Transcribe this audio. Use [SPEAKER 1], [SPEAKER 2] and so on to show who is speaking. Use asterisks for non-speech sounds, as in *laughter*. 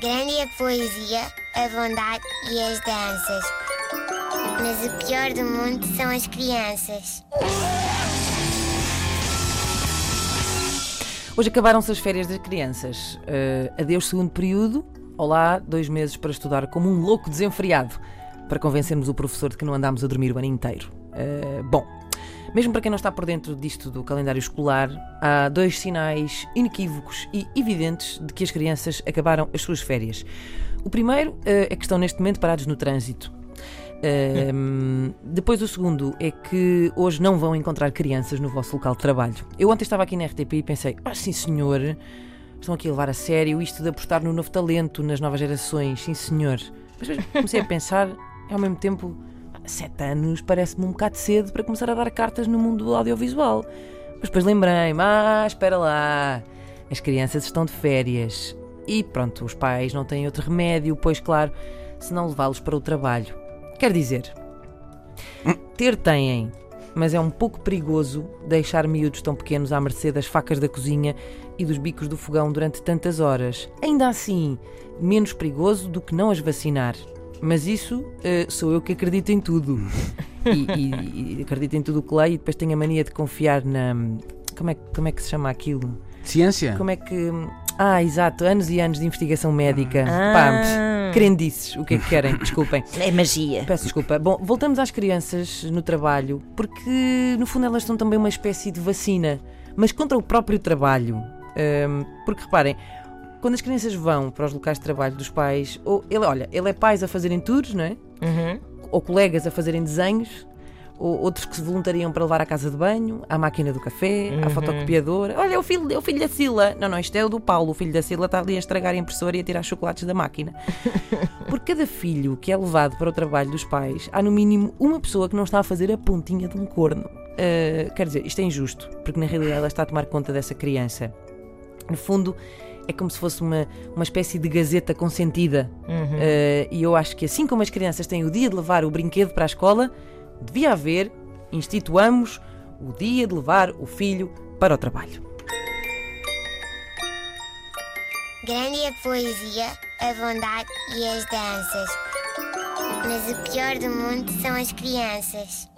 [SPEAKER 1] Grande é a poesia, a bondade e as danças. Mas o pior do mundo são as crianças.
[SPEAKER 2] Hoje acabaram-se as férias das crianças. Uh, adeus, segundo período. Olá, dois meses para estudar como um louco desenfreado. Para convencermos o professor de que não andámos a dormir o ano inteiro. Uh, bom, mesmo para quem não está por dentro disto do calendário escolar, há dois sinais inequívocos e evidentes de que as crianças acabaram as suas férias. O primeiro uh, é que estão neste momento parados no trânsito. Uh, depois o segundo é que hoje não vão encontrar crianças no vosso local de trabalho. Eu ontem estava aqui na RTP e pensei, ah sim senhor, estão aqui a levar a sério isto de apostar no novo talento, nas novas gerações, sim senhor. Mas comecei a pensar, e ao mesmo tempo, sete anos parece-me um bocado cedo para começar a dar cartas no mundo do audiovisual. Mas depois lembrei-me, ah, espera lá, as crianças estão de férias. E pronto, os pais não têm outro remédio, pois claro, se não levá-los para o trabalho. Quer dizer, ter têm, mas é um pouco perigoso deixar miúdos tão pequenos à mercê das facas da cozinha e dos bicos do fogão durante tantas horas. Ainda assim, menos perigoso do que não as vacinar. Mas isso uh, sou eu que acredito em tudo. *laughs* e, e, e, acredito em tudo o que leio e depois tenho a mania de confiar na. Como é, como é que se chama aquilo?
[SPEAKER 3] Ciência?
[SPEAKER 2] Como é que. Ah, exato, anos e anos de investigação médica.
[SPEAKER 4] Ah.
[SPEAKER 2] Pá, crendices, o que é que querem? *laughs* Desculpem.
[SPEAKER 4] É magia.
[SPEAKER 2] Peço desculpa. Bom, voltamos às crianças no trabalho, porque no fundo elas são também uma espécie de vacina, mas contra o próprio trabalho. Um, porque reparem, quando as crianças vão para os locais de trabalho dos pais, ou ele, olha, ele é pais a fazerem tours, não é?
[SPEAKER 4] Uhum.
[SPEAKER 2] Ou colegas a fazerem desenhos, ou outros que se voluntariam para levar à casa de banho, à máquina do café, à
[SPEAKER 4] Uhum.
[SPEAKER 2] fotocopiadora. Olha, é o filho, é o filho da Sila. Não, não, isto é o do Paulo. O filho da Sila está ali a estragar a impressora e a tirar chocolates da máquina. *laughs* Por cada filho que é levado para o trabalho dos pais, há no mínimo uma pessoa que não está a fazer a pontinha de um corno. Uh, quer dizer, isto é injusto, porque na realidade ela está a tomar conta dessa criança. No fundo, é como se fosse uma, uma espécie de gazeta consentida.
[SPEAKER 4] Uhum.
[SPEAKER 2] Uh, e eu acho que assim como as crianças têm o dia de levar o brinquedo para a escola, devia haver, instituamos, o dia de levar o filho para o trabalho.
[SPEAKER 1] Grande é a poesia, a bondade e as danças. Mas o pior do mundo são as crianças.